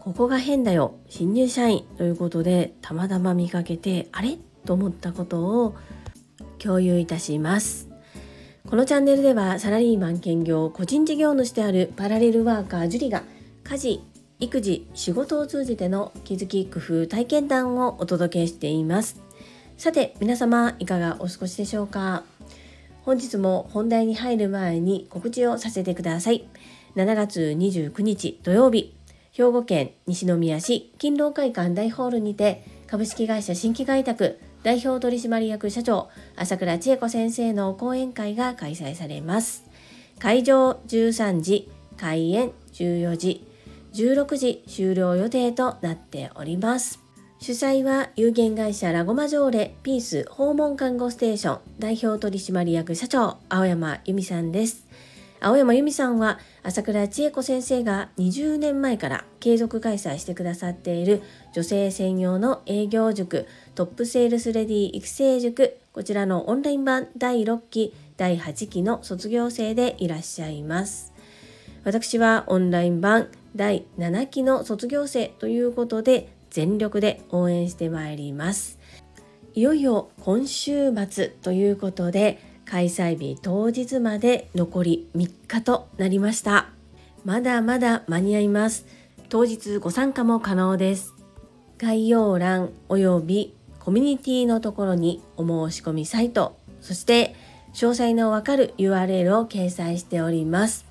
ここが変だよ新入社員ということでたまたま見かけてあれ？と思ったことを共有いたします。このチャンネルではサラリーマン兼業個人事業主であるパラレルワーカージュリが家事育児仕事を通じての気づき工夫体験談をお届けしています。さて皆様いかがお過ごしでしょうか？本日も本題に入る前に告知をさせてください。7月29日土曜日兵庫県西宮市勤労会館大ホールにて株式会社新規開拓代表取締役社長朝倉千恵子先生の講演会が開催されます。会場13時開演14時16時終了予定となっております。主催は有限会社ラゴマ条例ピース訪問看護ステーション代表取締役社長青山由美さんです。青山由美さんは朝倉千恵子先生が20年前から継続開催してくださっている女性専用の営業塾トップセールスレディ育成塾こちらのオンライン版第6期第8期の卒業生でいらっしゃいます。私はオンライン版第7期の卒業生ということで全力で応援してまいります。いよいよ今週末ということで開催日当日まで残り3日となりました。まだまだ間に合います。当日ご参加も可能です。概要欄およびコミュニティのところにお申し込みサイトそして詳細のわかる URL を掲載しております。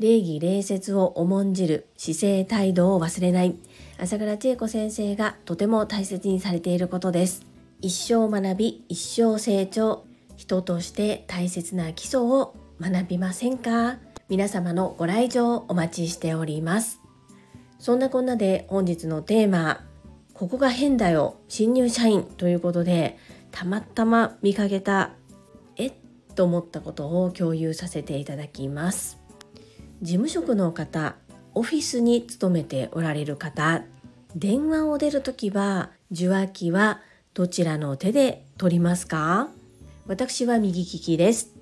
礼儀礼節を重んじる姿勢態度を忘れない。朝倉千恵子先生がとても大切にされていることです。一生学び一生成長。人として大切な基礎を学びませんか？皆様のご来場お待ちしております。そんなこんなで本日のテーマここが変だよ新入社員ということでたまたま見かけたえっと思ったことを共有させていただきます。事務職の方オフィスに勤めておられる方電話を出るときは受話器はどちらの手で取りますか？私は右利きです。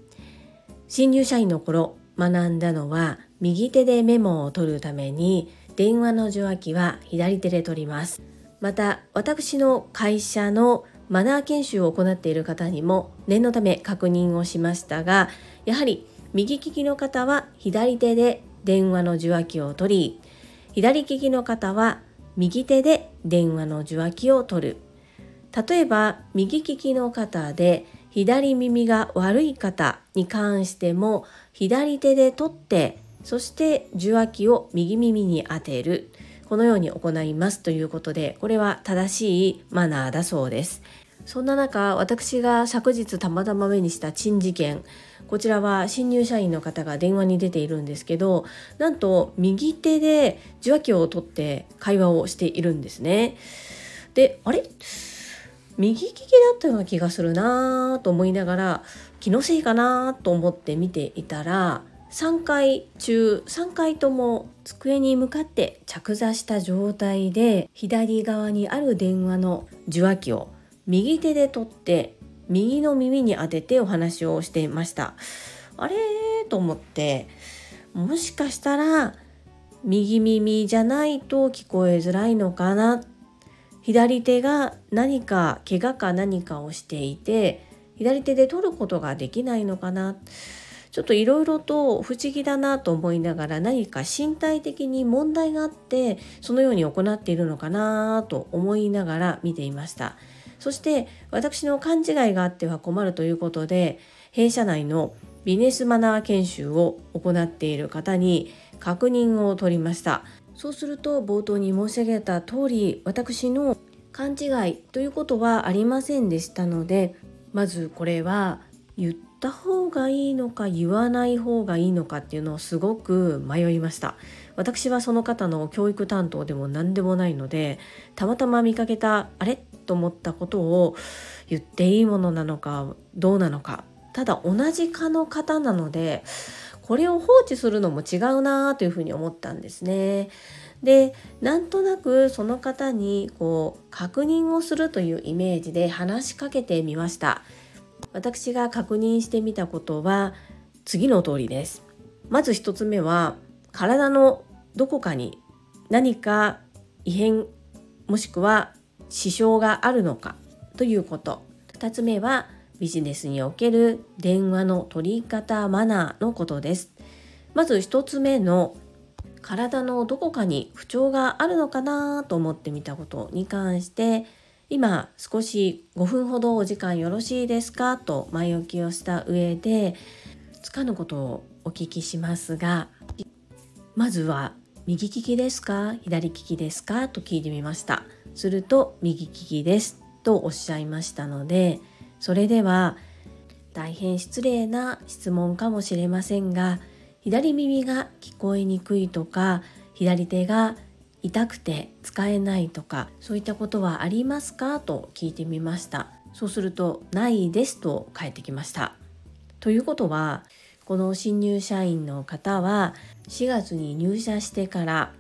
新入社員の頃学んだのは右手でメモを取るために電話の受話器は左手で取ります。また私の会社のマナー研修を行っている方にも念のため確認をしましたがやはり右利きの方は左手で電話の受話器を取り左利きの方は右手で電話の受話器を取る。例えば右利きの方で左耳が悪い方に関しても左手で取ってそして受話器を右耳に当てる。このように行いますということでこれは正しいマナーだそうです。そんな中私が昨日たまたま目にした珍事件こちらは新入社員の方が電話に出ているんですけどなんと右手で受話器を取って会話をしているんですね。であれ？右利きだったような気がするなと思いながら気のせいかなと思って見ていたら3回中3回とも机に向かって着座した状態で左側にある電話の受話器を右手で取って右の耳に当ててお話をしていました。あれ？と思ってもしかしたら右耳じゃないと聞こえづらいのかな？左手が何か怪我か何かをしていて左手で取ることができないのかな？ちょっといろいろと不思議だなと思いながら何か身体的に問題があってそのように行っているのかなと思いながら見ていました。そして私の勘違いがあっては困るということで弊社内のビジネスマナー研修を行っている方に確認を取りました。そうすると冒頭に申し上げた通り私の勘違いということはありませんでしたのでまずこれは言った方がいいのか言わない方がいいのかっていうのをすごく迷いました。私はその方の教育担当でも何でもないのでたまたま見かけたあれ？と思ったことを言っていいものなのかどうなのか。ただ同じ科の方なのでこれを放置するのも違うなというふうに思ったんですね。でなんとなくその方にこう確認をするというイメージで話しかけてみました。私が確認してみたことは次の通りです。まず1つ目は体のどこかに何か異変もしくは支障があるのかということ。2つ目はビジネスにおける電話の取り方マナーのことです。まず1つ目の体のどこかに不調があるのかなと思ってみたことに関して今少し5分ほどお時間よろしいですかと前置きをした上でつかぬことをお聞きしますがまずは右利きですか？左利きですか？と聞いてみました。すると右利きですとおっしゃいましたのでそれでは大変失礼な質問かもしれませんが左耳が聞こえにくいとか左手が痛くて使えないとかそういったことはありますかと聞いてみました。そうするとないですと返ってきました。ということはこの新入社員の方は4月に入社してから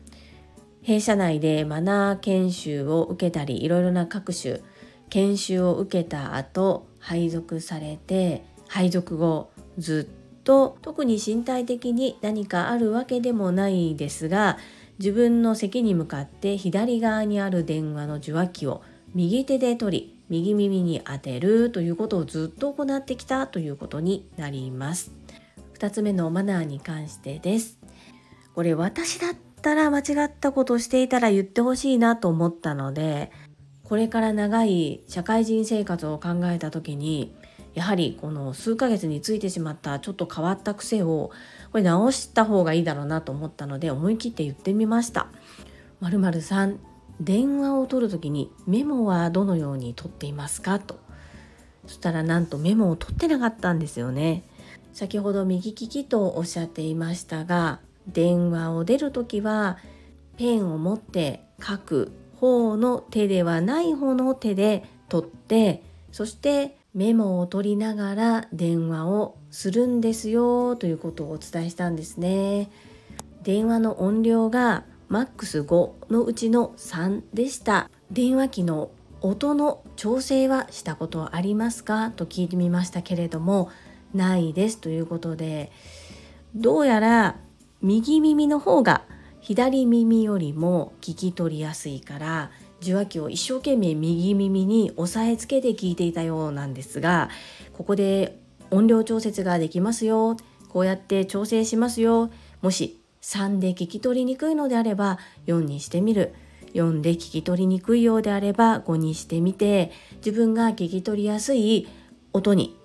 弊社内でマナー研修を受けたりいろいろな各種研修を受けた後配属されて配属後ずっと特に身体的に何かあるわけでもないですが自分の席に向かって左側にある電話の受話器を右手で取り右耳に当てるということをずっと行ってきたということになります。2つ目のマナーに関してです。これ私だったら間違ったことをしていたら言ってほしいなと思ったのでこれから長い社会人生活を考えた時にやはりこの数ヶ月についてしまったちょっと変わった癖をこれ直した方がいいだろうなと思ったので思い切って言ってみました。まるさん電話を取る時にメモはどのように取っていますかとそしたらなんとメモを取ってなかったんですよね先ほど右利きとおっしゃっていましたが電話を出る時はペンを持って書く方の手ではない方の手で取ってそしてメモを取りながら電話をするんですよということをお伝えしたんですね。電話の音量がマックス5のうちの3でした。電話機の音の調整はしたことありますか？と聞いてみましたけれどもないですということでどうやら右耳の方が左耳よりも聞き取りやすいから受話器を一生懸命右耳に押さえつけて聞いていたようなんですがここで音量調節ができますよ。こうやって調整しますよ。もし3で聞き取りにくいのであれば4にしてみる。4で聞き取りにくいようであれば5にしてみて自分が聞き取りやすい音に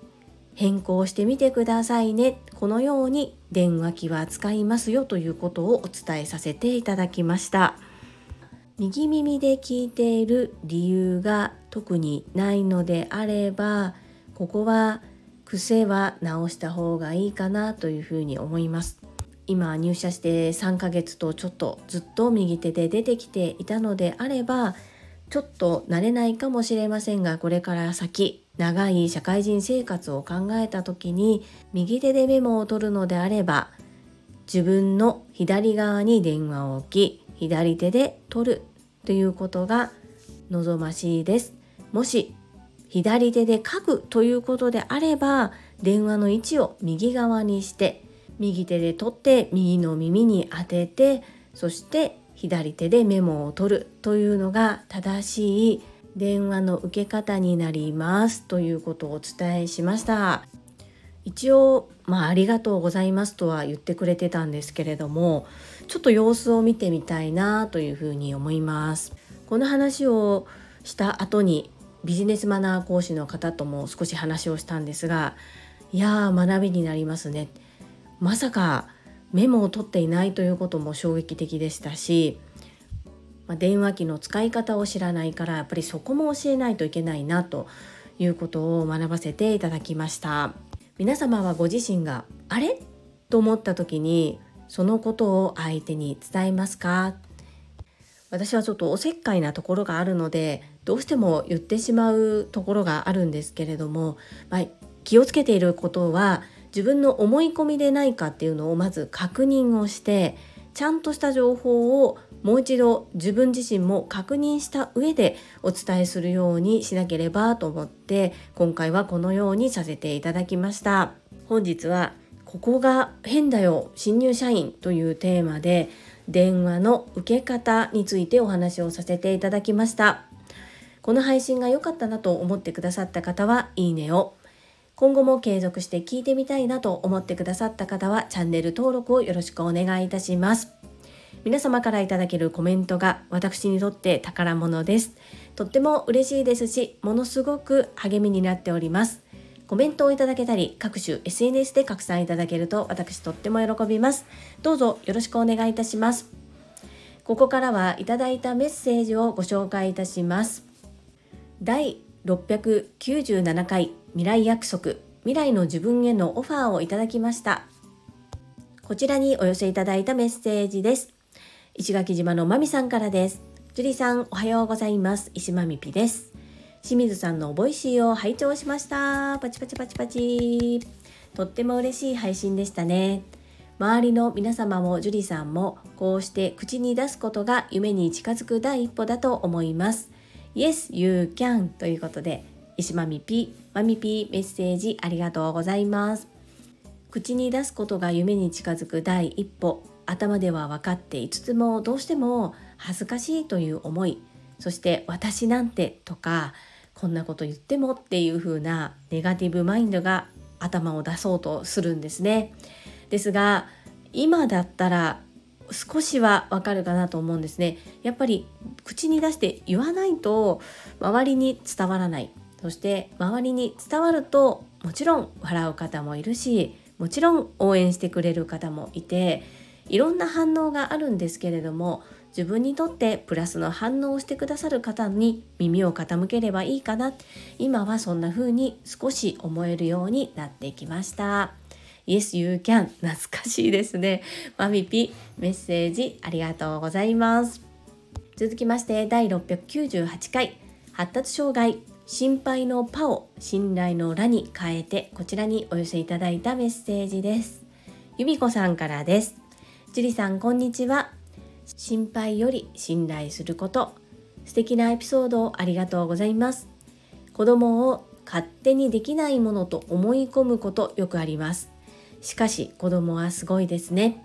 変更してみてくださいねこのように電話機は使いますよということをお伝えさせていただきました。右耳で聞いている理由が特にないのであればここは癖は直した方がいいかなというふうに思います今入社して3ヶ月とちょっとずっと右手で出てきていたのであればちょっと慣れないかもしれませんがこれから先長い社会人生活を考えた時に右手でメモを取るのであれば自分の左側に電話を置き左手で取るということが望ましいです。もし左手で書くということであれば電話の位置を右側にして右手で取って右の耳に当ててそして左手でメモを取るというのが正しい電話の受け方になりますということをお伝えしました。一応まあありがとうございますとは言ってくれてたんですけれどもちょっと様子を見てみたいなというふうに思います。この話をした後にビジネスマナー講師の方とも少し話をしたんですがいやー学びになりますね。まさかメモを取っていないということも衝撃的でしたし、まあ、電話機の使い方を知らないからやっぱりそこも教えないといけないなということを学ばせていただきました。皆様はご自身があれ？と思った時にそのことを相手に伝えますか？私はちょっとおせっかいなところがあるのでどうしても言ってしまうところがあるんですけれども、まあ、気をつけていることは自分の思い込みでないかっていうのをまず確認をしてちゃんとした情報をもう一度自分自身も確認した上でお伝えするようにしなければと思って今回はこのようにさせていただきました。本日はここが変だよ新入社員というテーマで電話の受け方についてお話をさせていただきました。この配信が良かったなと思ってくださった方はいいねを今後も継続して聞いてみたいなと思ってくださった方はチャンネル登録をよろしくお願いいたします皆様からいただけるコメントが私にとって宝物ですとっても嬉しいですしものすごく励みになっておりますコメントをいただけたり、各種 SNS で拡散いただけると私とっても喜びます。どうぞよろしくお願いいたします。ここからはいただいたメッセージをご紹介いたします。第697回未来約束未来の自分へのオファーをいただきました。こちらにお寄せいただいたメッセージです。石垣島のまみさんからです。樹里さんおはようございます。石まみぴです。清水さんの Voicy を拝聴しましたパチパチパチパチとっても嬉しい配信でしたね周りの皆様も樹里さんもこうして口に出すことが夢に近づく第一歩だと思います Yes, you can ということで石まみぴまみぴメッセージありがとうございます口に出すことが夢に近づく第一歩頭では分かっていつつもどうしても恥ずかしいという思いそして私なんてとかこんなこと言ってもっていう風なネガティブマインドが頭を出そうとするんですね。ですが今だったら少しはわかるかなと思うんですね。やっぱり口に出して言わないと周りに伝わらない。そして周りに伝わるともちろん笑う方もいるしもちろん応援してくれる方もいていろんな反応があるんですけれども自分にとってプラスの反応をしてくださる方に耳を傾ければいいかな。今はそんな風に少し思えるようになってきました。Yes, you can. 懐かしいですね。マミピメッセージありがとうございます。続きまして第698回。発達障害。心配のパを信頼のラに変えてこちらにお寄せいただいたメッセージです。由美子さんからです。樹里さんこんにちは。心配より信頼すること素敵なエピソードをありがとうございます。子供を勝手にできないものと思い込むことよくあります。しかし子供はすごいですね。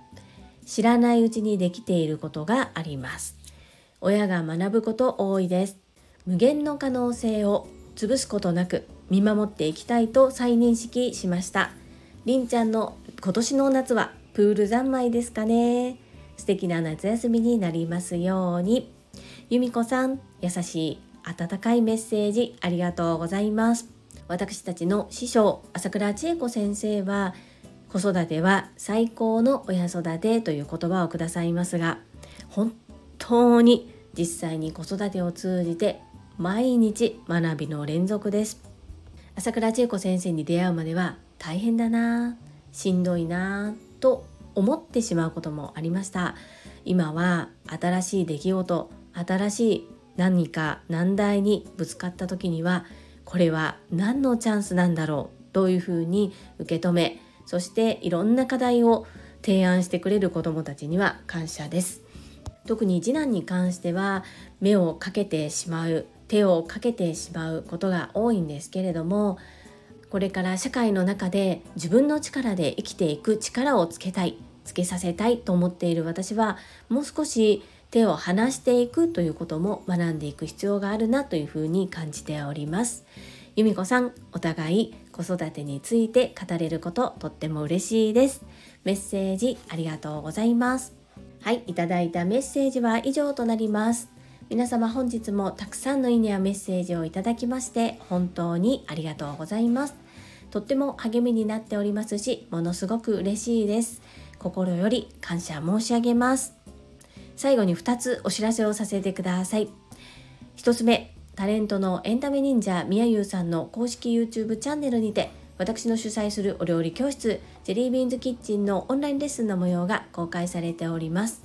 知らないうちにできていることがあります。親が学ぶこと多いです。無限の可能性を潰すことなく見守っていきたいと再認識しました。りんちゃんの今年の夏はプール三昧ですかね。素敵な夏休みになりますように。由美子さん優しい温かいメッセージありがとうございます。私たちの師匠朝倉千恵子先生は子育ては最高の親育てという言葉をくださいますが本当に実際に子育てを通じて毎日学びの連続です。朝倉千恵子先生に出会うまでは大変だなしんどいなと思ってしまうこともありました。今は新しい出来事新しい何か難題にぶつかった時にはこれは何のチャンスなんだろうというふうに受け止めそしていろんな課題を提案してくれる子どもたちには感謝です。特に次男に関しては目をかけてしまう手をかけてしまうことが多いんですけれどもこれから社会の中で自分の力で生きていく力をつけたいつけさせたいと思っている私はもう少し手を離していくということも学んでいく必要があるなというふうに感じております。由美子さんお互い子育てについて語れることとっても嬉しいです。メッセージありがとうございます。はいいただいたメッセージは以上となります。皆様本日もたくさんのいいねやメッセージをいただきまして本当にありがとうございます。とっても励みになっておりますしものすごく嬉しいです。心より感謝申し上げます。最後に2つお知らせをさせてください。1つ目タレントのエンタメ忍者みやゆうさんの公式 YouTube チャンネルにて私の主催するお料理教室ジェリービーンズキッチンのオンラインレッスンの模様が公開されております。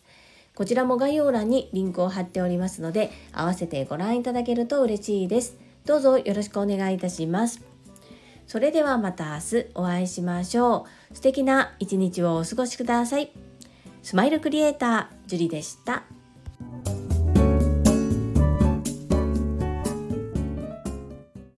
こちらも概要欄にリンクを貼っておりますので、合わせてご覧いただけると嬉しいです。どうぞよろしくお願いいたします。それではまた明日お会いしましょう。素敵な一日をお過ごしください。スマイルクリエイター、ジュリでした。